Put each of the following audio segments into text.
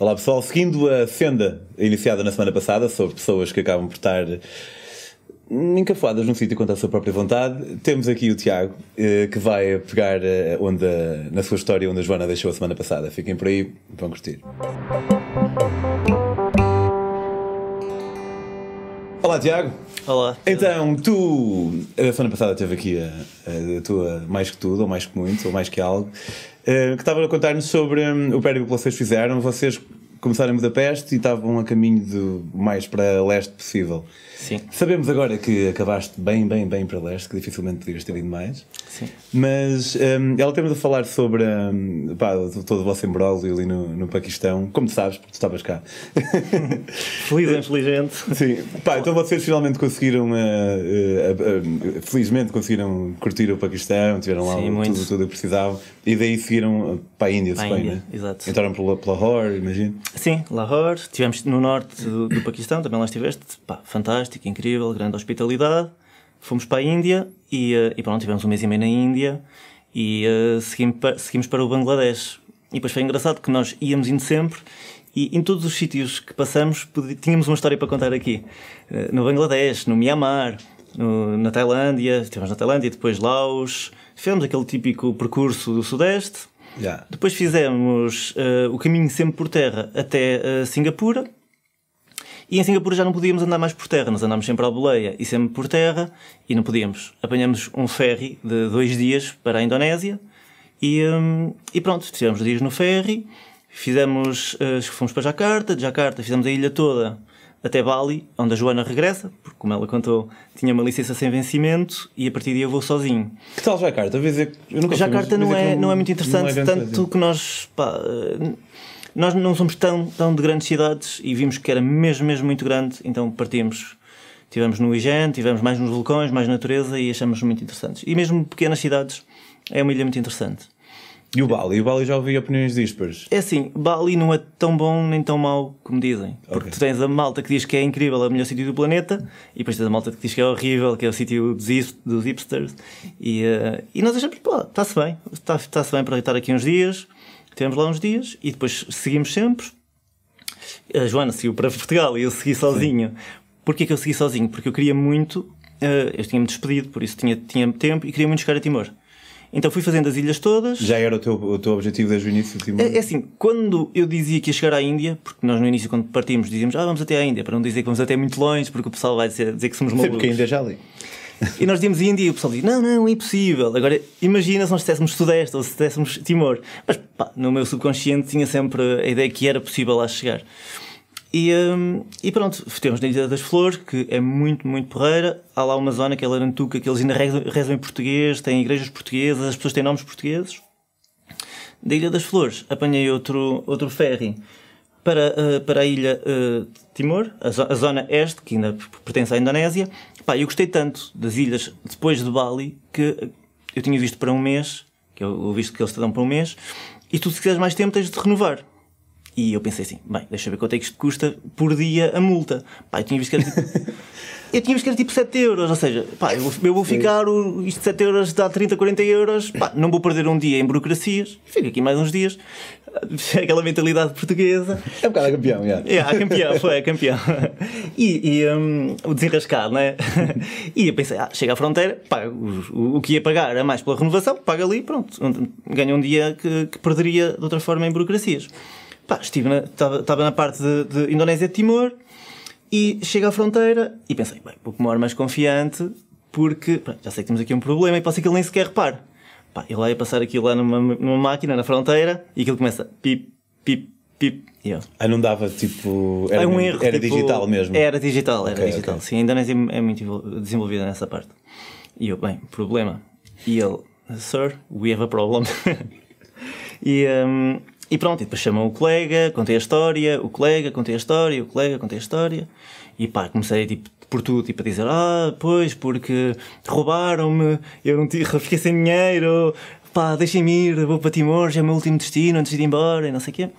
Olá pessoal, seguindo a senda iniciada na semana passada sobre pessoas que acabam por estar encafuadas num sítio contra a sua própria vontade, temos aqui o Tiago eh, que vai pegar eh, onde, na sua história onde a Joana deixou a semana passada. Fiquem por aí, vão curtir. Olá Tiago. Olá. Então, tu, a semana passada teve aqui a, a tua Mais que Tudo, ou Mais que Muito, ou Mais que Algo, uh, que estava a contar-nos sobre um, o périplo que vocês fizeram. Vocês começaram em Budapeste e estavam a caminho do mais para leste possível. Sim. Sabemos agora que acabaste bem, bem, bem para leste, que dificilmente podias ter ido mais. Sim. Mas um, ela temos a falar sobre um, pá, todo o vosso embrólio ali no, no Paquistão, como tu sabes, porque tu estavas cá. Feliz inteligente. Sim. Pá, então vocês finalmente conseguiram, uh, uh, uh, felizmente conseguiram curtir o Paquistão, tiveram lá Sim, tudo, tudo o que precisavam e daí seguiram para a Índia, Para suponho, Índia, né? exato. Entraram pela Lahore, imagino. Sim, Lahore. Estivemos no norte do, do Paquistão, também lá estiveste. Pá, fantástico, incrível, grande hospitalidade. Fomos para a Índia e, uh, e pronto, tivemos um mês e meio na Índia e uh, seguimos, para, seguimos para o Bangladesh. E depois foi engraçado que nós íamos indo sempre e em todos os sítios que passamos tínhamos uma história para contar aqui. Uh, no Bangladesh, no Myanmar, no- na Tailândia, estivemos na Tailândia, depois Laos. Fizemos aquele típico percurso do Sudeste. Já. Depois fizemos eh, o caminho sempre por terra até eh, Singapura. E em Singapura já não podíamos andar mais por terra, nós andámos sempre à boleia e sempre por terra e não podíamos. Apanhamos um ferry de dois dias para a Indonésia e, hum, e pronto, tivemos dias no ferry, fizemos, eh, fomos para Jakarta, de Jakarta fizemos a ilha toda até Bali, onde a Joana regressa, porque como ela contou, tinha uma licença sem vencimento e a partir daí eu vou sozinho. Que tal Jacarta? Eu dizer, eu nunca fui, Jakarta mas não que é, não é muito não interessante, é tanto que nós, pá, eh, nós não somos tão, tão de grandes cidades e vimos que era mesmo, mesmo muito grande, então partimos. Tivemos no Igen, tivemos mais nos vulcões, mais natureza e achamos muito interessantes. E mesmo pequenas cidades, é uma ilha muito interessante. E o Bali? O Bali já ouvi opiniões dispares. É assim, Bali não é tão bom nem tão mau como dizem. Porque Ok. tu tens a malta que diz que é incrível, é o melhor sítio do planeta, e depois tens a malta que diz que é horrível, que é o sítio dos, hip- dos hipsters. E, eh, e nós achamos, pô, está-se bem, está- está-se bem para estar aqui uns dias. Tivemos lá uns dias e depois seguimos sempre. A Joana seguiu para Portugal e eu segui sozinho. Porquê que eu segui sozinho? Porque eu queria muito, eh, eu tinha-me despedido, por isso tinha, tinha tempo e queria muito chegar a Timor. Então fui fazendo as ilhas todas. Já era o teu, o teu objetivo desde o início? Timor? É, é assim, quando eu dizia que ia chegar à Índia, porque nós no início, quando partimos, dizíamos, ah, vamos até à Índia, para não dizer que vamos até muito longe, porque o pessoal vai dizer, dizer que somos malucos. que ainda é já ali. E nós dizíamos Índia e o pessoal dizia, não, não, é impossível. Agora, imagina se nós dissessemos Sudeste ou se dissessemos Timor. Mas, pá, no meu subconsciente tinha sempre a ideia que era possível lá chegar. E, hum, e pronto, temos na Ilha das Flores, que é muito, muito porreira. Há lá uma zona que é Larantuca, que eles ainda rezam, rezam em português, têm igrejas portuguesas, as pessoas têm nomes portugueses. Da Ilha das Flores, apanhei outro, outro ferry para, eh, para a ilha de Timor, a, zo- a zona este, que ainda pertence à Indonésia. Pá, eu gostei tanto das ilhas depois de Bali que eu tinha visto para um mês, que eu o visto que eles te dão para um mês, e tu se quiseres mais tempo tens de renovar. E eu pensei assim, bem, deixa eu ver quanto é que isto custa por dia a multa. Pá, eu tinha visto que era tipo... Eu tinha visto que era tipo 7 euros, ou seja, pá, eu vou, eu vou ficar, o, isto de 7 euros dá 30, 40 euros, pá, não vou perder um dia em burocracias, fico aqui mais uns dias. Aquela mentalidade portuguesa. É um bocado a campeão, já. É, a campeão, foi a campeão. E, e, um, o desenrascado, não é? E eu pensei, ah, chega à fronteira, paga, o, o que ia pagar é mais pela renovação, paga ali, pronto, ganha um dia que, que perderia de outra forma em burocracias. Pá, estive na, estava, estava na parte de, de Indonésia-Timor e chego à fronteira e pensei, bem, pouco maior mais confiante, porque pronto, já sei que temos aqui um problema e ser que ele nem sequer repare. Pá, ele lá ia passar aquilo lá numa, numa máquina na fronteira e aquilo começa pip, pip, pip. E eu, Ah, não dava tipo. Era, é um erro. era tipo, digital mesmo. Era digital, era Ok, digital. ok. Sim, a Indonésia é muito evol- desenvolvida nessa parte. E eu, bem, problema. E ele, Sir, we have a problem. e, hum, e pronto, e depois chamam o colega, contei a história, o colega, contei a história, o colega, contei a história. E pá, comecei tipo, por tudo, tipo, a dizer: Ah, pois, porque roubaram-me, eu não tive, fiquei sem dinheiro, pá, deixem-me ir, vou para Timor, já é o meu último destino antes de ir embora, e não sei o quê.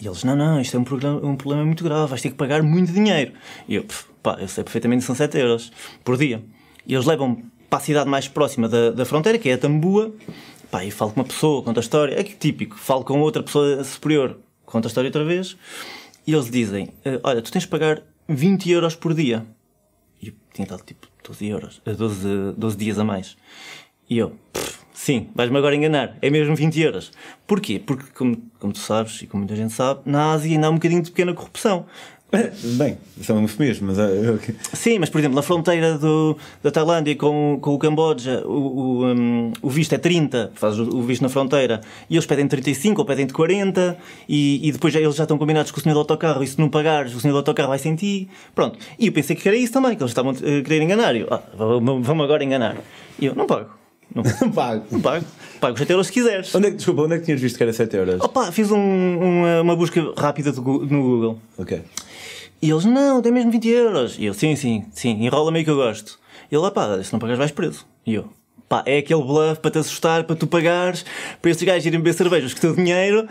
E eles, não, não, isto é um, programa, um problema muito grave, vais ter que pagar muito dinheiro. E eu, "Pff, pá, eu sei perfeitamente que são 7 euros por dia. E eles levam para a cidade mais próxima da, da fronteira, que é a Tambua, pá, e falo com uma pessoa, conta a história, é que típico, falo com outra pessoa superior, conta a história outra vez, e eles dizem: eh, Olha, tu tens de pagar 20 euros por dia. E eu tinha dado tipo 12 euros, eh, 12, 12 dias a mais. E eu, "Pff, sim, vais-me agora enganar, é mesmo 20 euros. Porquê? Porque, como, como tu sabes, e como muita gente sabe, na Ásia ainda há um bocadinho de pequena corrupção. Bem, isso é eufemismo, mas. eh. Sim, mas por exemplo, na fronteira do, da Tailândia com, com o Camboja, o, o, um, o visto é 30, fazes o, o visto na fronteira, e eles pedem 35 ou pedem de 40, e, e depois já, eles já estão combinados com o senhor do autocarro, e se não pagares, o senhor do autocarro vai sentir. Pronto. E eu pensei que era isso também, que eles estavam a querer enganar. Eu, ah, vamos agora enganar. E eu, não pago. Não, Pago. não pago. Pago os 7 euros se quiseres. Onde é que, desculpa, onde é que tinhas visto que era 7 euros? Opa, fiz um- uma, uma busca rápida do no Google. Ok. E eles, não, tem mesmo 20 euros. E eu, sim, sim, sim, enrola-me aí que eu gosto. E ele, ah pá, se não pagares vais preso. E eu, pá, é aquele bluff para te assustar, para tu pagares, para estes gajos irem beber cervejas com o teu dinheiro,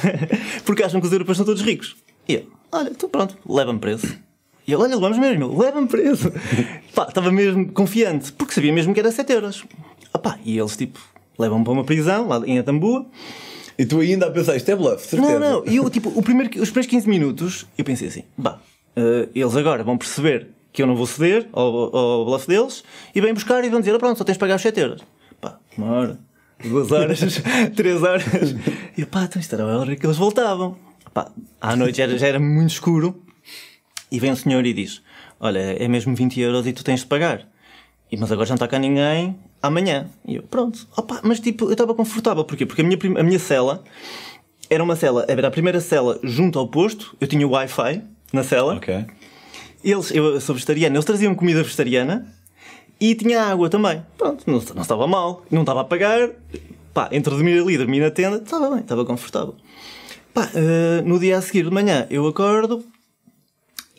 porque acham que os europeus são todos ricos. E eu, olha, então pronto, leva-me preso. E ele, olha, levamos mesmo, leva-me preso. pá, estava mesmo confiante, porque sabia mesmo que era 7 euros. Ah pá, e eles, tipo, levam-me para uma prisão, lá em Atambua, E tu ainda a pensar, isto é bluff, certeza. não, não. E eu, tipo, o primeiro, os primeiros 15 minutos, eu pensei assim: bah, eh, eles agora vão perceber que eu não vou ceder ao, ao bluff deles e vêm buscar e vão dizer: ah, pronto, só tens de pagar os 7 euros. Pá, uma hora, duas horas, três horas. E pá, então isto era a hora que eles voltavam. Pá, à noite já era, já era muito escuro e vem o senhor e diz: Olha, é mesmo 20 euros e tu tens de pagar. E, mas agora já não está cá ninguém amanhã. E eu, pronto. Opa, mas tipo, eu estava confortável. Porquê? Porque a minha, a minha cela era uma cela, era a primeira cela junto ao posto. Eu tinha o Wi-Fi na cela. Ok. Eles, eu sou vegetariano, eles traziam comida vegetariana e tinha água também. Pronto, não, não estava mal. Não estava a pagar. Pá, entre dormir ali e dormir na tenda, estava bem, estava confortável. Pá, eh, no dia a seguir de manhã eu acordo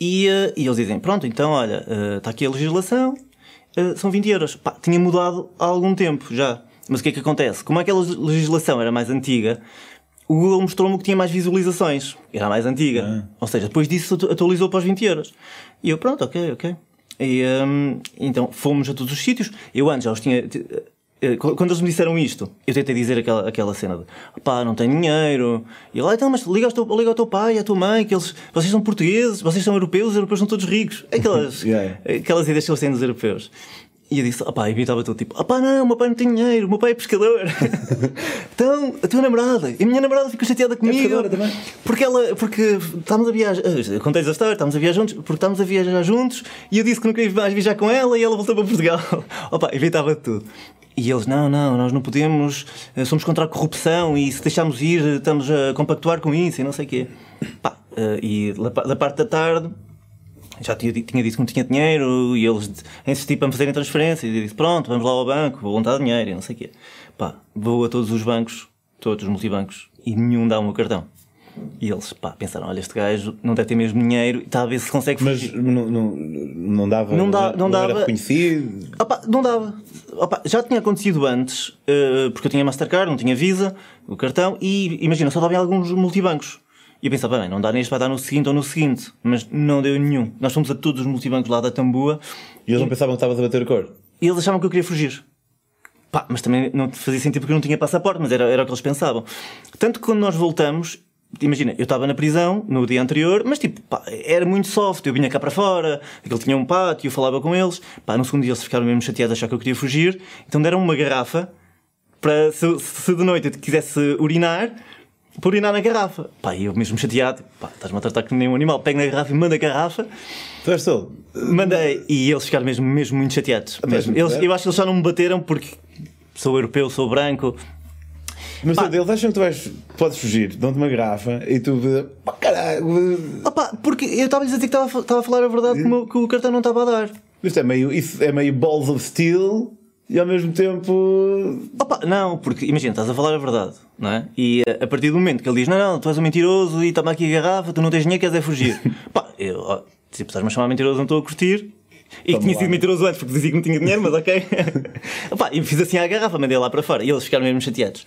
e, eh, e eles dizem: Pronto, então olha, eh, está aqui a legislação, eh, são 20 euros. Pá, tinha mudado há algum tempo já. Mas o que é que acontece? Como aquela legislação era mais antiga, o Google mostrou-me que tinha mais visualizações. Era mais antiga. Ou seja, depois disso atu- atualizou para os 20 euros. E eu, pronto, ok, ok. E, hum, então fomos a todos os sítios. Eu antes já os tinha. Eh, Quando eles me disseram isto, eu tentei dizer aquela, aquela cena de pá, não tenho dinheiro. E ele, "Ah, então, mas liga ao, teu, liga ao teu pai, à tua mãe, que eles, vocês são portugueses, vocês são europeus, os europeus são todos ricos. Aquelas, Yeah. aquelas ideias que eles têm dos europeus. E eu disse, opá, e estava tudo tipo, opá, não, o meu pai não tem dinheiro, meu pai é pescador. então, a tua namorada, e a minha namorada ficou chateada comigo. pescadora também? Porque ela, porque estávamos a viajar, eh, contei-lhes a história, estávamos a viajar juntos, porque estávamos a viajar juntos, e eu disse que não queria mais viajar com ela, e ela voltou para Portugal. opá, inventava tudo. E eles, não, não, nós não podemos, eh, somos contra a corrupção, e se deixarmos ir, eh, estamos a compactuar com isso, e não sei o quê. Pá, eh, e da pa- da parte da tarde, já tinha, tinha dito que não tinha dinheiro e eles insistiram para me fazerem transferência e eu disse, pronto, vamos lá ao banco, vou dar dinheiro e não sei o quê. Pá, vou a todos os bancos, todos os multibancos e nenhum dá o meu cartão. E eles, pá, pensaram, olha, este gajo não deve ter mesmo dinheiro e está a ver se consegue Mas fugir. não, não, não dava. Não dá- não era dava. reconhecido. Opa, não dava. Opa, já tinha acontecido antes, eh, porque eu tinha Mastercard, não tinha Visa, o cartão, e imagina, só dava em alguns multibancos. E eu pensava, bem, não dá neste, vai dar no seguinte ou no seguinte. Mas não deu nenhum. Nós fomos a todos os multibancos lá da Tambua E eles não pensavam que estavas a bater o cor. e eles achavam que eu queria fugir. Pá, mas também não fazia sentido porque eu não tinha passaporte, mas era, era o que eles pensavam. Tanto que quando nós voltamos, imagina, eu estava na prisão no dia anterior, mas tipo, pá, era muito soft. Eu vinha cá para fora, aquele tinha um pátio, eu falava com eles. Pá, no segundo dia eles ficaram mesmo chateados, achar que eu queria fugir. Então deram uma garrafa para, se, se de noite eu quisesse urinar, para urinar na garrafa. Pá, eu mesmo chateado, pá, estás-me a tratar como nem um animal, pego na garrafa e mando a garrafa. Tu és todo. Mandei e eles ficaram mesmo, mesmo muito chateados. Mesmo. Eles, é? eu acho que eles já não me bateram porque sou europeu, sou branco. Mas Pá. eles acham que tu vais, podes fugir, dão-te uma garrafa e tu. Pá, caralho. Opa, porque eu estava a dizer que estava a a falar a verdade que o, que o cartão não estava a dar. Isto é meio, isso é meio balls of steel e ao mesmo tempo. Opa, não, porque imagina, estás a falar a verdade, não é? E eh, a partir do momento que ele diz: Não, não, tu és um mentiroso e toma aqui a garrafa, tu não tens dinheiro, queres é fugir. Pá, eu, ó, tipo, estás-me a chamar mentiroso, não estou a curtir. E que Toma tinha lá. sido mentiroso antes porque dizia que não tinha dinheiro, mas ok. Pá, e fiz assim à garrafa, mandei lá para fora e eles ficaram mesmo chateados.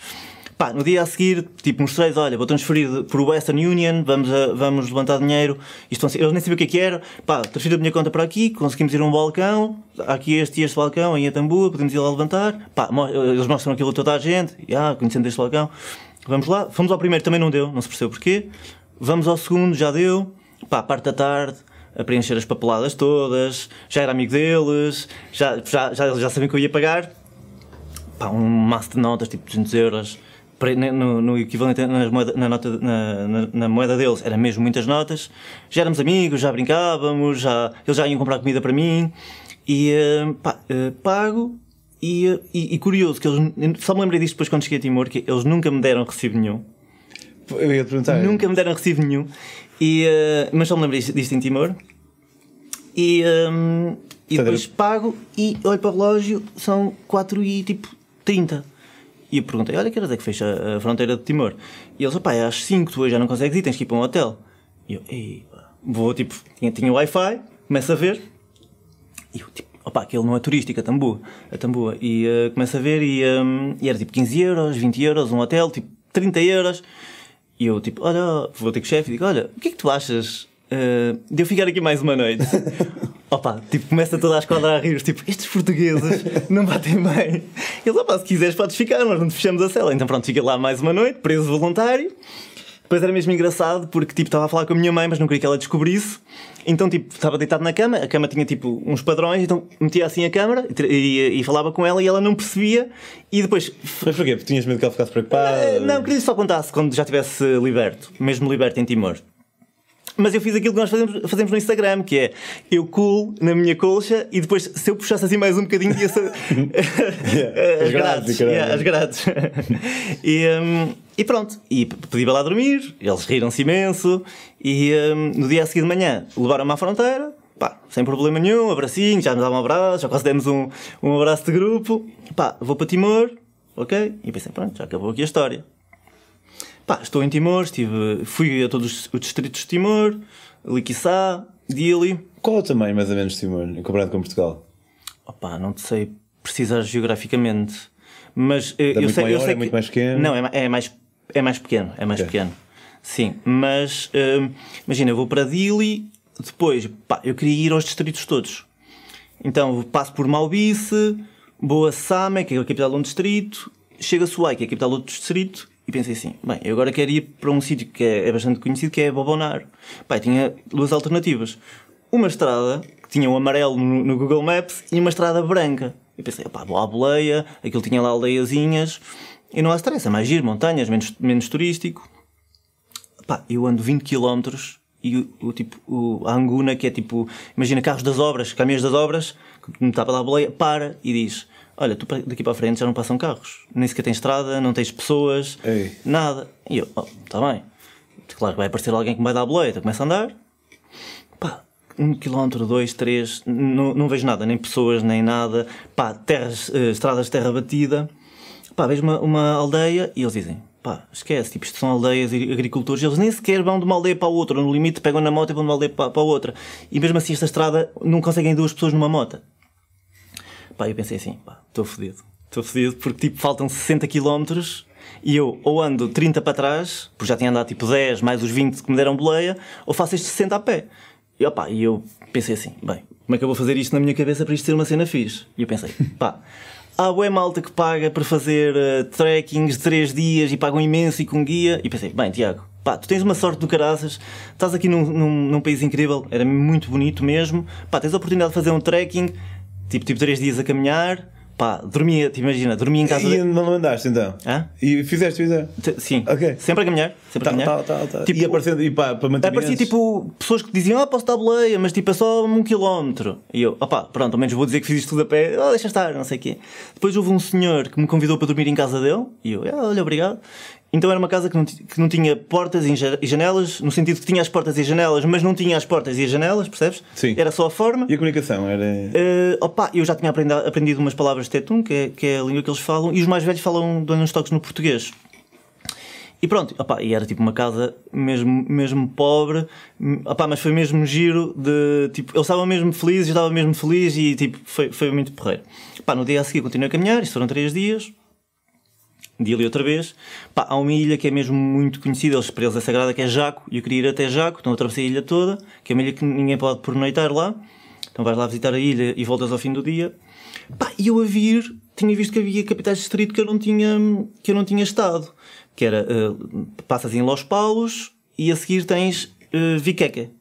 Pá, no dia a seguir, tipo, mostrei olha, vou transferir por Western Union, vamos, a- vamos levantar dinheiro. Isto, eles nem sabiam o que é que era. Pá, transferi a minha conta para aqui, conseguimos ir a um balcão, aqui este e este balcão, em Atambua, podemos ir lá levantar. Pá, mo- eles mostram aquilo a toda a gente, e, ah, conhecendo este balcão. vamos lá. Fomos ao primeiro, também não deu, não se percebeu porquê. Vamos ao segundo, já deu. Pá, parte da tarde, a preencher as papeladas todas, já era amigo deles, já, já, já, já sabiam que eu ia pagar. Pá, um maço de notas, tipo 200 euros. No, no equivalente nas moeda- na, nota, na, na- na moeda deles, era mesmo muitas notas. Já éramos amigos, já brincávamos, já, eles já iam comprar comida para mim. E eh, pá, eh, pago. E, eh, e, e curioso que eles, só me lembrei disto depois quando cheguei a Timor, que eles nunca me deram recibo nenhum. Eu ia perguntar. Nunca me deram recibo nenhum. E, mas só me lembrei disto em Timor. E, ehm, e Tá depois pago e olho para o relógio, são 4 e tipo 30. E eu perguntei, olha que horas é que fecha a fronteira de Timor? E eles, opá, é às 5, tu hoje já não consegues ir, tens que ir para um hotel. E eu, ei, vou tipo, tinha, tinha Wi-Fi, começo a ver. E eu, tipo, opá, aquele não é turístico, a Tambua. A Tambua. E eh, começo a ver e, ehm, e era tipo 15 euros, 20 euros, um hotel, tipo 30 euros. E eu, tipo, olha, vou ter com o chefe e digo, olha, o que é que tu achas eh, de eu ficar aqui mais uma noite? Opa, tipo, começa toda a esquadra a rir, tipo, estes portugueses não batem bem. Eles, opa, se quiseres podes ficar, nós não te fechamos a cela. Então pronto, fica lá mais uma noite, preso voluntário. Depois era mesmo engraçado porque tipo estava a falar com a minha mãe, mas não queria que ela descobrisse. Então tipo estava deitado na cama, a cama tinha tipo uns padrões, então metia assim a câmera e, e- falava com ela e ela não percebia. E depois Mas porquê? Porque tinhas medo que ela ficasse preocupada? Não, queria só contasse quando já estivesse liberto, mesmo liberto em Timor. Mas eu fiz aquilo que nós fazemos, fazemos no Instagram, que é eu cool na minha colcha e depois se eu puxasse assim mais um bocadinho ia ser Yeah, as grades, yeah, as grades. e, hum, e pronto, e pedi para lá dormir, eles riram-se imenso e hum, no dia a seguir de manhã levaram-me à fronteira, pá, sem problema nenhum, abracinho, já nos davam um abraço, já quase demos um, um abraço de grupo, pá, vou para Timor, ok? E pensei, pronto, já acabou aqui a história. Pá, estou em Timor, estive, fui a todos os distritos de Timor, Liquiçá, Dili. Qual é o tamanho, mais ou menos, de Timor, comparado com Portugal? Opa, não te sei precisar geograficamente, mas eh, eu muito sei, eu maior, sei é que... muito mais pequeno? Não, é, é mais é mais pequeno, é mais Ok. pequeno. Sim, mas hum, imagina, eu vou para Dili, depois, pá, eu queria ir aos distritos todos. Então passo por Malbice, vou a Same, que é a capital de um distrito, chego a Suai, que é a capital de outro distrito, e pensei assim, bem, eu agora quero ir para um sítio que é, é bastante conhecido, que é Bobonar. Pá, e tinha duas alternativas. Uma estrada, que tinha um amarelo no, Google Maps, e uma estrada branca. Eu pensei, pá, vou à boleia, aquilo tinha lá aldeiazinhas, e não há stress, é mais giro, montanhas, menos, menos turístico. Pá, eu ando 20 km e o, o tipo, o, a Anguna, que é tipo, imagina carros das obras, caminhões das obras, que me está para dar boleia, para e diz: Olha, tu daqui para a frente já não passam carros, nem sequer tens estrada, não tens pessoas, Ei. nada. E eu, oh, está bem. Claro que vai aparecer alguém que me vai dar a boleia, começa a andar, pá, um quilómetro, dois, três, não, não vejo nada, nem pessoas, nem nada, pá, terras, eh, estradas de terra batida, pá, vejo uma, uma aldeia e eles dizem, pá, esquece, tipo, isto são aldeias e agricultores, eles nem sequer vão de uma aldeia para a outra, no limite pegam na moto e vão de uma aldeia para, para a outra, e mesmo assim esta estrada não conseguem duas pessoas numa moto. Pá, eu pensei assim, pá, estou fodido. Estou fodido porque tipo faltam 60 km e eu ou ando 30 para trás, porque já tinha andado tipo 10 mais os 20 que me deram boleia, ou faço estes 60 a pé. E opá, e eu pensei assim, bem, como é que eu vou fazer isto na minha cabeça para isto ser uma cena fixe? E eu pensei, pá, há bué malta que paga para fazer uh, trekkings de 3 dias e pagam imenso e com guia. E pensei, bem, Tiago, pá, tu tens uma sorte do caraças, estás aqui num, num, num país incrível, era muito bonito mesmo, pá, tens a oportunidade de fazer um trekking, tipo, tipo 3 dias a caminhar, pá, dormia, te imagina, dormia em casa. E de- não andaste então? Hã? E fizeste o exame? Te- Sim, Ok. sempre a caminhar, sempre a Tá, caminhar. tá, tá, tá. Tipo, e aparecendo e pá, para manter Aparecia tipo pessoas que diziam, ah, posso dar boleia, mas tipo é só um quilómetro. E eu, opá, pronto, ao menos vou dizer que fiz isto tudo a pé, oh, deixa estar, não sei o quê. Depois houve um senhor que me convidou para dormir em casa dele, e eu, ah, olha, obrigado. Então era uma casa que não, que não tinha portas e ja- janelas, no sentido que tinha as portas e as janelas, mas não tinha as portas e as janelas, percebes? Sim. Era só a forma. E a comunicação era. Eh, opa, eu já tinha aprendi- aprendido umas palavras de Tetum, que é, que é a língua que eles falam, e os mais velhos falam, dão uns toques no português. E pronto, opa, e era tipo uma casa mesmo, mesmo pobre, opa, mas foi mesmo giro de tipo, eles estavam mesmo felizes, eu estava mesmo feliz e tipo, foi, foi muito porreiro. Pá, no dia a seguir continuei a caminhar, isto foram três dias, dia ali outra vez. Pá, há uma ilha que é mesmo muito conhecida, eles, para eles é sagrada, que é Jaco, e eu queria ir até Jaco, então atravessei a ilha toda, que é uma ilha que ninguém pode pernoitar lá. Então vais lá visitar a ilha e voltas ao fim do dia. Pá, e eu a vir, tinha visto que havia capitais de distrito que eu não tinha, que eu não tinha estado. que era, uh, passas em Los Paulos e a seguir tens uh, Viqueque.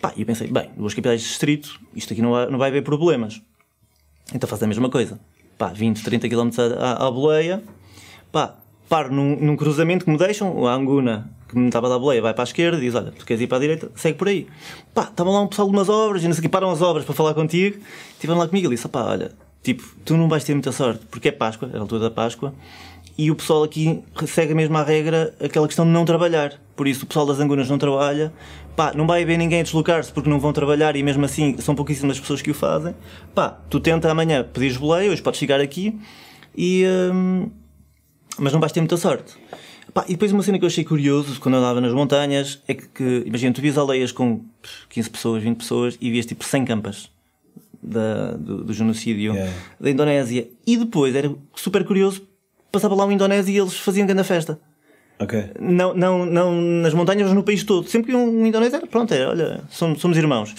Pá, e eu pensei, bem, duas capitais de distrito, isto aqui não vai, não vai haver problemas. Então faço a mesma coisa. Pá, 20, 30 km à, à boleia, pá, paro num, num, cruzamento que me deixam, a Anguna, que me estava a dar boleia, vai para a esquerda e diz, olha, tu queres ir para a direita, segue por aí. Pá, estavam lá um pessoal de umas obras, e não sei que param as obras para falar contigo, estiveram lá comigo e disse, pá, olha, tipo, tu não vais ter muita sorte, porque é Páscoa, é a altura da Páscoa, e o pessoal aqui segue mesmo à regra aquela questão de não trabalhar. Por isso o pessoal das Angunas não trabalha, pá, não vai haver ninguém a deslocar-se porque não vão trabalhar e mesmo assim são pouquíssimas pessoas que o fazem. Pá, tu tenta amanhã pedir boleia, hoje podes chegar aqui e. Hum, mas não vais ter muita sorte. Pá, e depois uma cena que eu achei curioso quando andava nas montanhas é que, que imagina, tu vias aldeias com 15 pessoas, 20 pessoas e vias tipo 100 campas da, do, do genocídio yeah. da Indonésia. E depois era super curioso passava lá um indonésio e eles faziam grande festa. Ok. Não, não, não nas montanhas, mas no país todo. Sempre que um indonésio era, pronto, era, olha, somos, somos irmãos.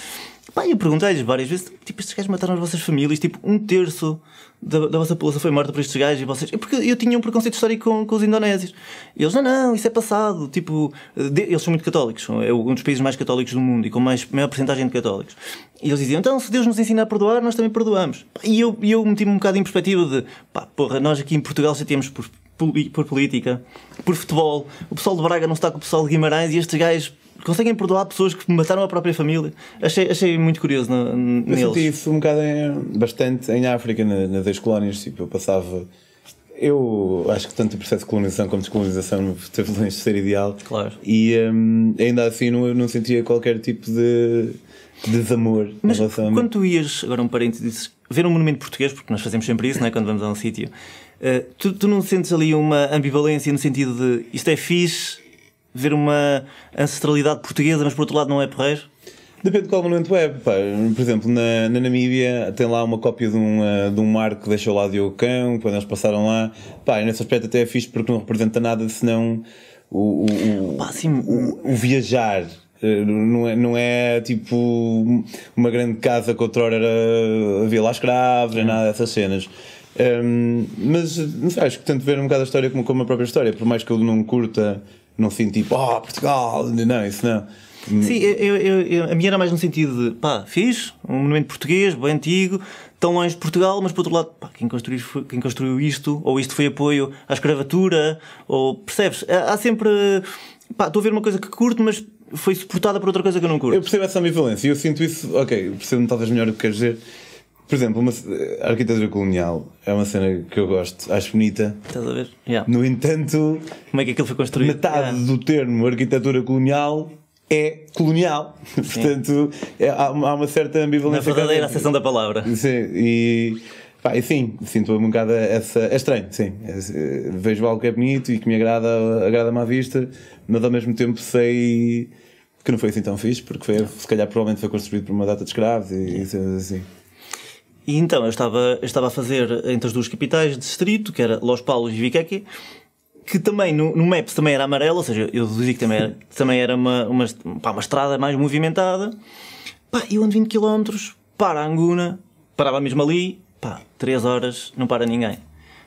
Pá, eu perguntei-lhes várias vezes, tipo, estes gajos mataram as vossas famílias, tipo, um terço da, da vossa população foi morta por estes gajos e vocês... Porque eu tinha um preconceito histórico com, com os indonésios. E eles, não, não, isso é passado, tipo, de, eles são muito católicos, é um dos países mais católicos do mundo e com mais, maior porcentagem de católicos. E eles diziam, então, se Deus nos ensina a perdoar, nós também perdoamos. E eu, eu meti-me um bocado em perspectiva de, pá, porra, nós aqui em Portugal já temos por, por política, por futebol, o pessoal de Braga não está com o pessoal de Guimarães e estes gajos conseguem perdoar pessoas que mataram a própria família. Achei, achei muito curioso no, neles. Eu senti isso um bocado em, bastante em África, na, nas ex-colónias. Tipo, eu passava. Eu acho que tanto o processo de colonização como de descolonização teve longe de ser ideal. Claro. E um, ainda assim não, não sentia qualquer tipo de desamor Mas em relação a quando tu ias, agora um parênteses, ver um monumento português, porque nós fazemos sempre isso, não é? quando vamos a um sítio, uh, tu, tu não sentes ali uma ambivalência no sentido de isto é fixe, ver uma ancestralidade portuguesa, mas por outro lado não é porreiro? Depende de qual monumento é. Por exemplo, na, na Namíbia tem lá uma cópia de um, uh, de um mar que deixou lá de Ocão, quando eles passaram lá. Pá, nesse aspecto até é fixe porque não representa nada senão o, o, Pá, assim, o, o viajar. Uh, não é, não é tipo uma grande casa que outrora era havia lá escravos, nem nada dessas cenas. Um, mas não sei, acho que tento ver um bocado a história como, como a própria história, por mais que eu não curta não sinto tipo, oh, Portugal, não, isso não. Sim, eu, eu, eu, a minha era mais no sentido de, pá, fiz um monumento português, bem antigo, tão longe de Portugal, mas por outro lado, pá, quem construiu, quem construiu isto, ou isto foi apoio à escravatura, ou percebes? Há sempre, pá, estou a ver uma coisa que curto, mas foi suportada por outra coisa que eu não curto. Eu percebo essa ambivalência, eu sinto isso, ok, percebo talvez melhor o que queres dizer por exemplo, uma, a arquitetura colonial é uma cena que eu gosto, acho bonita. Estás a ver? Yeah. No entanto, como é que aquilo foi construído? Metade yeah. do termo arquitetura colonial é colonial. Portanto, é, há, há, uma certa ambivalência. Na verdadeira acessão da palavra. Sim, e. Pá, e sim, sinto um bocado essa. É estranho, sim. É, vejo algo que é bonito e que me agrada, agrada-me à vista, mas ao mesmo tempo sei que não foi assim tão fixe, porque foi, se calhar provavelmente foi construído por uma data de escravos e, e assim. E então eu estava, eu estava a fazer entre as duas capitais de distrito, que era Los Paulos e Viqueque, que também no, no Maps também era amarelo, ou seja, eu deduzi que também era, também era uma, uma, pá, uma estrada mais movimentada. Pá, eu ando 20 km para Anguna, parava mesmo ali, pá, 3 horas, não para ninguém.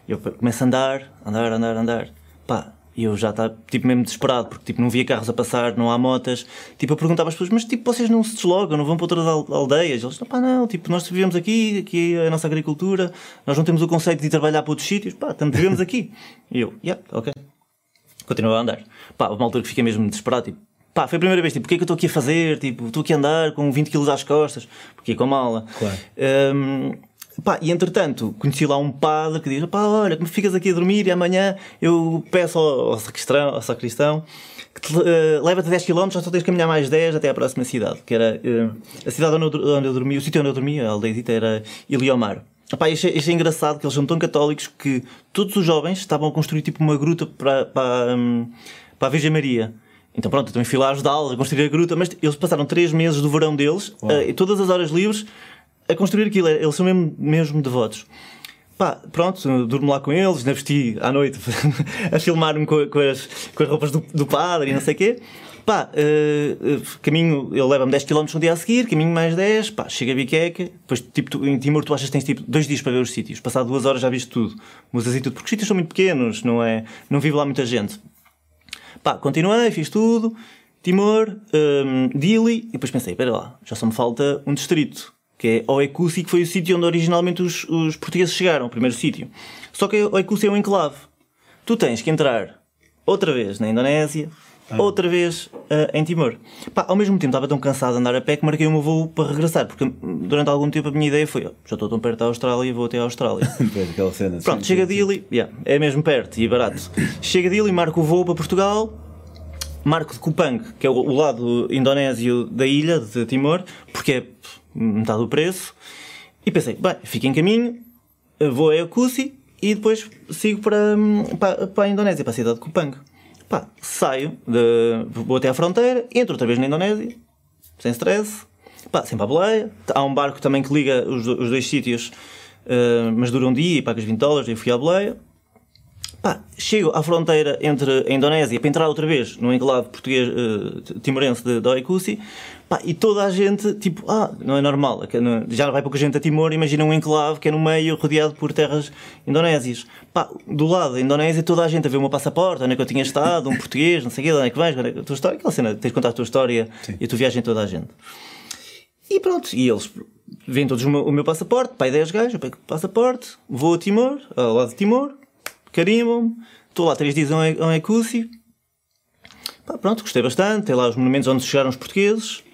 Eu começo a andar, andar, andar, andar. Pá, e eu já estava, tipo, mesmo desesperado, porque, tipo, não via carros a passar, não há motas. Tipo, eu perguntava às pessoas, mas, tipo, vocês não se deslogam, não vão para outras aldeias? Eles, não, pá, não, tipo, nós vivemos aqui, aqui é a nossa agricultura, nós não temos o conceito de ir trabalhar para outros sítios, pá, estamos, vivemos aqui. E eu, yeah, ok. Continuava a andar. Pá, uma altura que fiquei mesmo desesperado, tipo, pá, foi a primeira vez, tipo, o que é que eu estou aqui a fazer? Tipo, estou aqui a andar com 20 kg às costas, porque com a mala. Claro. Um, Pá, e entretanto, conheci lá um padre que diz: pá, olha, como ficas aqui a dormir e amanhã eu peço ao, ao sacristão, ao sacristão que uh, leva-te 10 km, só tens de caminhar mais 10 até à próxima cidade, que era uh, a cidade onde eu, onde eu dormi, o sítio onde eu dormia, a aldeia era Iliomar. Epá, achei, achei engraçado que eles são tão católicos que todos os jovens estavam a construir tipo uma gruta para, para, um, para a Virgem Maria. Então pronto, eu também fui lá ajudá-los a construir a gruta, mas eles passaram 3 meses do verão deles, uh, e todas as horas livres, a construir aquilo. Eles são mesmo, mesmo devotos. Pá, pronto, durmo lá com eles, ainda vesti à noite a filmar-me com, com, as, com as roupas do, do padre e não sei o quê. Pá, uh, caminho, ele leva-me 10 km no dia a seguir, caminho mais 10, pá, chega a Biqueca, depois tipo, tu, em Timor tu achas que tens tipo dois dias para ver os sítios, passado duas horas já viste tudo, musas e tudo, porque os sítios são muito pequenos, não é? Não vive lá muita gente. Pá, continuei, fiz tudo. Timor, um, Dili, e depois pensei, espera lá, já só me falta um distrito, que é Oekusi, que foi o sítio onde originalmente os, os portugueses chegaram, o primeiro sítio. Só que Oekusi é um enclave. Tu tens que entrar outra vez na Indonésia, ah. outra vez uh, em Timor. Pá, ao mesmo tempo estava tão cansado de andar a pé que marquei o meu voo para regressar, porque durante algum tempo a minha ideia foi: já estou tão perto da Austrália, vou até à Austrália. cena, Pronto, sim, chega sim, a Dili, yeah, é mesmo perto e barato. chega a Dili, marco o voo para Portugal marco de Kupang, que é o, lado indonésio da ilha de Timor, porque é metade do preço. E pensei, bem, fico em caminho, vou a Yakusi e depois sigo para, para, para a Indonésia, para a cidade de Kupang. Pá, saio, de, vou até à fronteira, entro outra vez na Indonésia, sem stress, pá, sem babeleia. Há um barco também que liga os, os dois sítios, uh, mas dura um dia e pagas 20 dólares. Eu fui à boleia, Pá, chego à fronteira entre a Indonésia para entrar outra vez no enclave português uh, timorense de, de Oikusi, pá, e toda a gente, tipo, ah, não é normal, já vai pouca gente a Timor, imagina um enclave que é no meio rodeado por terras indonésias. Pá, do lado da Indonésia, toda a gente a ver o meu passaporte, onde é que eu tinha estado, um português, não sei o quê, onde é que vais, onde é que a tua história, aquela cena, tens de contar a tua história Sim. e a tua viagem toda a gente. E pronto, e eles veem todos o meu, o meu passaporte, pai 10 gajos, eu pego o passaporte, vou a Timor, ao lado de Timor, carimbam-me, estou lá três dias Ecúcio. Pá, pronto, gostei bastante, tem lá os monumentos onde chegaram os portugueses.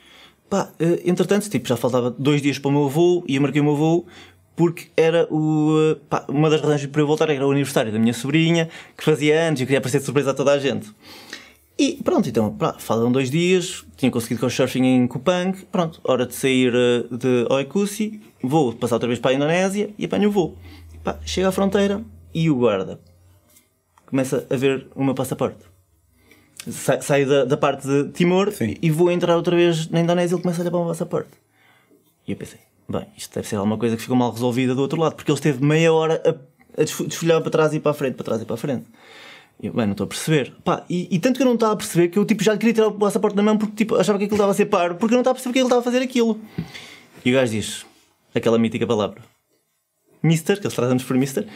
Pá, eh, entretanto, tipo, já faltava dois dias para o meu voo e eu marquei o meu voo porque era o, eh, pá, uma das razões para eu voltar era o aniversário da minha sobrinha, que fazia anos e eu queria aparecer de surpresa a toda a gente. E pronto, então, pá, falam dois dias, tinha conseguido com o surfing em Kupang, pronto, hora de sair eh, de Oikusi, vou passar outra vez para a Indonésia e apanho o voo. Pá, chego à fronteira, e o guarda começa a ver o meu passaporte. Saio da, da, parte de Timor Sim. e vou entrar outra vez na Indonésia e ele começa a olhar para o meu passaporte. E eu pensei, bem, isto deve ser alguma coisa que ficou mal resolvida do outro lado, porque ele esteve meia hora a, a desfolhar para trás e para a frente, para trás e para a frente. Eu, bem, não estou a perceber. Pá, e, e, tanto que eu não estava a perceber que eu tipo, já lhe queria tirar o passaporte da mão porque tipo, achava que aquilo estava a ser paro, porque eu não estava a perceber que ele estava a fazer aquilo. E o gajo diz aquela mítica palavra: Mister, que eles trazem-nos por Mister,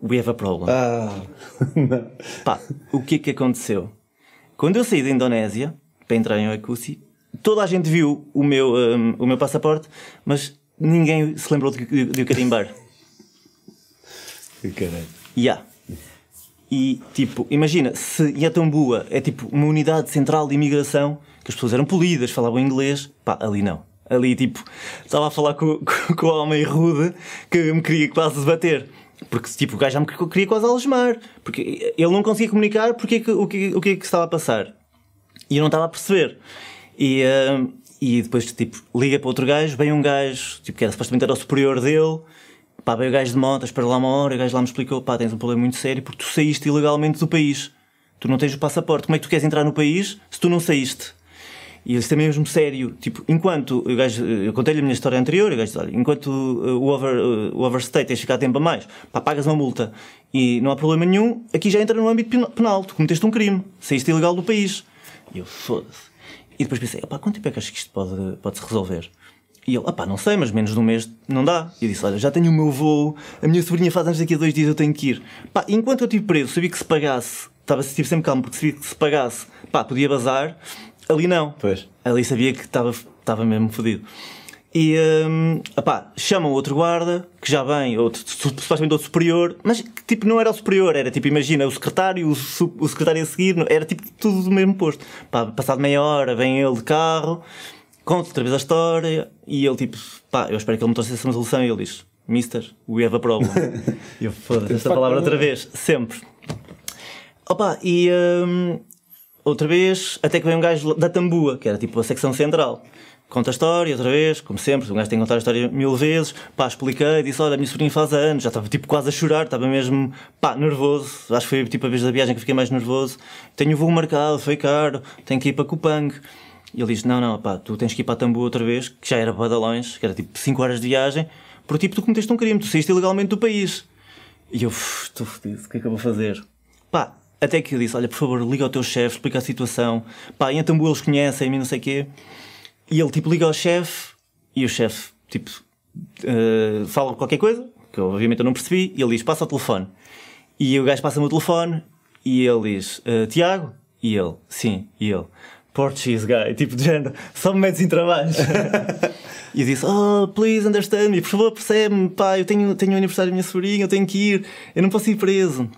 We have a problem. Ah. Pá, o que é que aconteceu? Quando eu saí da Indonésia para entrar em Oikusi, toda a gente viu o meu, um, o meu passaporte, mas ninguém se lembrou de, de, de o carimbar. Que caralho. Yeah. E tipo, imagina, se Yatambua é tipo uma unidade central de imigração, que as pessoas eram polidas, falavam inglês, pá, ali não. Ali tipo, estava a falar com, com, com o homem rude que me queria quase debater. Porque tipo, o gajo já me queria quase algemar. Porque ele não conseguia comunicar porque, o, que, o que é que estava a passar. E eu não estava a perceber. E, uh, e depois, tipo, liga para outro gajo, vem um gajo, tipo, que era supostamente era o superior dele. Pá, veio o gajo de moto, espera lá uma hora, o gajo lá me explicou, pá, tens um problema muito sério porque tu saíste ilegalmente do país. Tu não tens o passaporte. Como é que tu queres entrar no país se tu não saíste? E isto é mesmo sério. Tipo, enquanto o gajo, eu contei-lhe a minha história anterior, o gajo olha, enquanto uh, o, over, uh, o overstay tens ficar tempo a mais, pá, pagas uma multa e não há problema nenhum, aqui já entra no âmbito penal. Tu cometeste um crime, saíste ilegal do país. E eu, foda-se. E depois pensei, pá, quanto tempo é que achas que isto pode, pode se resolver? E ele, pá, não sei, mas menos de um mês não dá. E eu disse, olha, já tenho o meu voo, a minha sobrinha faz anos daqui a dois dias, eu tenho que ir. Pá, enquanto eu estive preso, sabia que se pagasse, estava, estive sempre calmo, porque sabia que se pagasse, pá, podia bazar. Ali não. Pois. Ali sabia que estava, estava mesmo fodido. E um, opá, chamam outro guarda, que já vem, outro, supostamente outro superior, mas que tipo não era o superior, era tipo, imagina, o secretário, o, o secretário a seguir, era tipo tudo do mesmo posto. Pá, passado meia hora, vem ele de carro, conta outra vez a história, e ele tipo, pá, eu espero que ele me trouxe essa resolução, e ele diz, Mister, we have a problem. e eu foda esta palavra outra vez, sempre. Opa, e um, outra vez, até que vem um gajo da Tambua, que era tipo a secção central. Conta a história, outra vez, como sempre, um gajo tem que contar a história mil vezes. Pá, expliquei, disse: Olha, a minha sobrinha faz anos, já estava tipo quase a chorar, estava mesmo, pá, nervoso. Acho que foi tipo a vez da viagem que fiquei mais nervoso. Tenho o voo marcado, foi caro, tenho que ir para Kupang. E ele diz: Não, não, pá, tu tens que ir para a Tambua outra vez, que já era badalões, que era tipo 5 horas de viagem, porque tipo tu cometeste um crime, tu saíste ilegalmente do país. E eu, estou fodido, o que é que eu vou fazer? Pá, até que eu disse: Olha, por favor, liga ao teu chefe, explica a situação. Pá, em Atambu eles conhecem-me, não sei o quê. E ele, tipo, liga ao chefe e o chefe, tipo, uh, fala qualquer coisa, que obviamente eu não percebi, e ele diz: Passa o telefone. E o gajo passa-me o telefone e ele diz: uh, Tiago? E ele, sim, e ele, Portuguese guy, tipo de género, só me metes em trabalho. e eu disse, oh, please understand me, por favor, percebe-me, pá, eu tenho, tenho o aniversário da minha sobrinha, eu tenho que ir, eu não posso ir preso.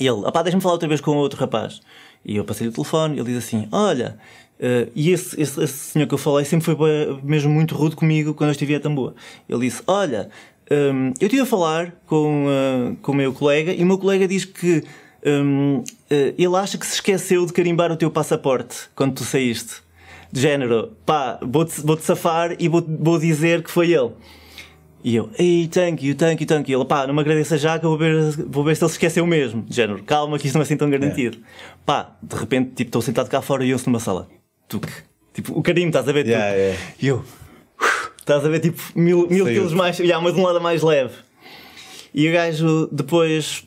E ele, opá, deixa-me falar outra vez com outro rapaz. E eu passei o telefone, ele diz assim, olha, uh, e esse, esse, esse, senhor que eu falei sempre foi mesmo muito rude comigo quando eu estive a Tamboa. Ele disse, olha, um, eu estive a falar com, uh, com o meu colega e o meu colega diz que um, uh, ele acha que se esqueceu de carimbar o teu passaporte quando tu saíste. De género, pá, vou-te vou -te safar e vou, vou dizer que foi ele. E eu, ei, thank you, thank you, thank you. Ele, pá, não me agradeça já que eu vou ver, vou ver se ele se esqueceu mesmo. De género, calma que isto não é assim tão garantido. É. Pá, de repente, tipo, estou sentado cá fora e ouço numa sala. Tuque. Tipo, o carinho, estás a ver? Yeah, yeah. E eu, estás a ver, tipo, mil, mil quilos mais, yeah, mas de um lado mais leve. E o gajo depois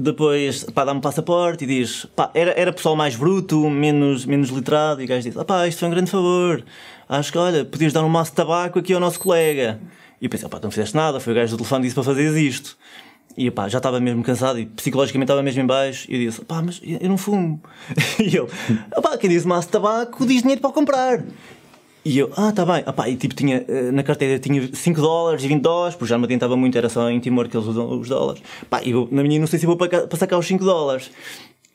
depois, pá, dá-me passaporte e diz, pá, era, era pessoal mais bruto, menos, menos literado, e o gajo diz, ah pá, isto foi um grande favor, acho que, olha, podias dar um maço de tabaco aqui ao nosso colega. E eu pensei, pá, não fizeste nada, foi o gajo do telefone que disse para fazeres isto. E pá, já estava mesmo cansado e psicologicamente estava mesmo em baixo. E eu disse, pá, mas eu não fumo. e ele, pá, quem diz maço de tabaco diz dinheiro para comprar. E eu, ah, tá bem. Ah, e tipo, tinha, eh, na carteira tinha 5 dólares e 20 dólares, porque já me adiantava muito, era só em Timor que eles usam os dólares. Pá, e eu, na minha, não sei se vou para, para sacar os 5 dólares.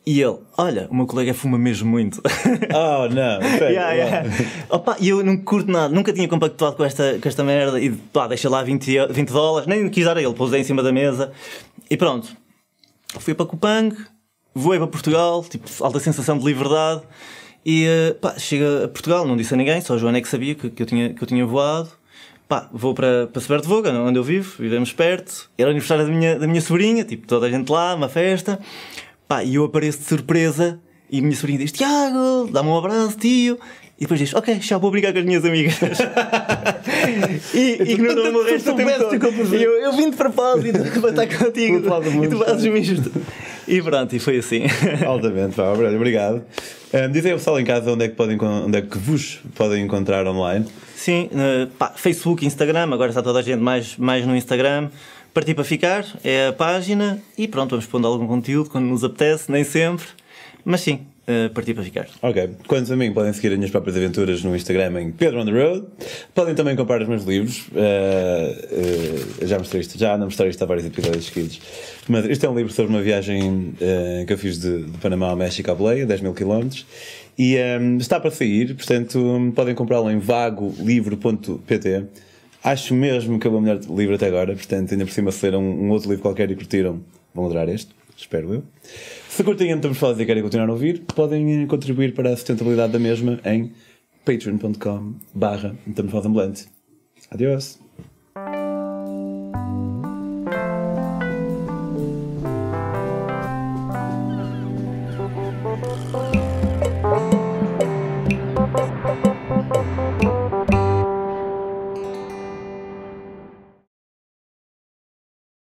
E ele, olha, o meu colega fuma mesmo muito. Oh, não. yeah, yeah. Opa, e eu não curto nada, nunca tinha compactuado com esta, com esta merda e pá, deixa lá 20, 20 dólares, nem quis dar a ele, pousei em cima da mesa e pronto. Fui para Cupang, voei para Portugal, tipo, alta sensação de liberdade. E eh, pá, chega a Portugal, não disse a ninguém, só a Joana é que sabia que, que, eu, tinha, que eu tinha voado. Pá, vou para, para Sever de Voga, onde eu vivo, vivemos perto. Era o aniversário da minha, da minha sobrinha, tipo, toda a gente lá, uma festa. Pá, e eu apareço de surpresa e a minha sobrinha diz: Tiago, dá-me um abraço, tio. E depois diz: Ok, já vou brincar com as minhas amigas. e ignorou-me o resto do tempo. E eu, eu vim de propósito para estar contigo. e tu fazes isto. E pronto, e foi assim. Altamente, pá, obrigado. Um, dizem ao pessoal em casa onde é, que podem, onde é que vos podem encontrar online. Sim, uh, pá, Facebook, Instagram, agora está toda a gente mais, mais no Instagram. Partir para ficar é a página e pronto, vamos pondo algum conteúdo quando nos apetece, nem sempre, mas sim, uh, partir para ficar. Ok. Quanto a mim, podem seguir as minhas próprias aventuras no Instagram em Pedro on the Road. Podem também comprar os meus livros. Uh, uh, já mostrei isto, já não mostrei isto há vários episódios seguidos. Mas este é um livro sobre uma viagem que eu fiz de, de, Panamá ao México à Boleia, 10 mil km. E um, está para sair, portanto podem comprá-lo em vagolivro.pt. Acho mesmo que é o meu melhor livro até agora, portanto, ainda por cima, se leram um, outro livro qualquer e curtiram, vão adorar este, espero eu. Se curtem a Metamorfose e querem continuar a ouvir, podem contribuir para a sustentabilidade da mesma em patreon.com barra Metamorfose Ambulante. Adiós!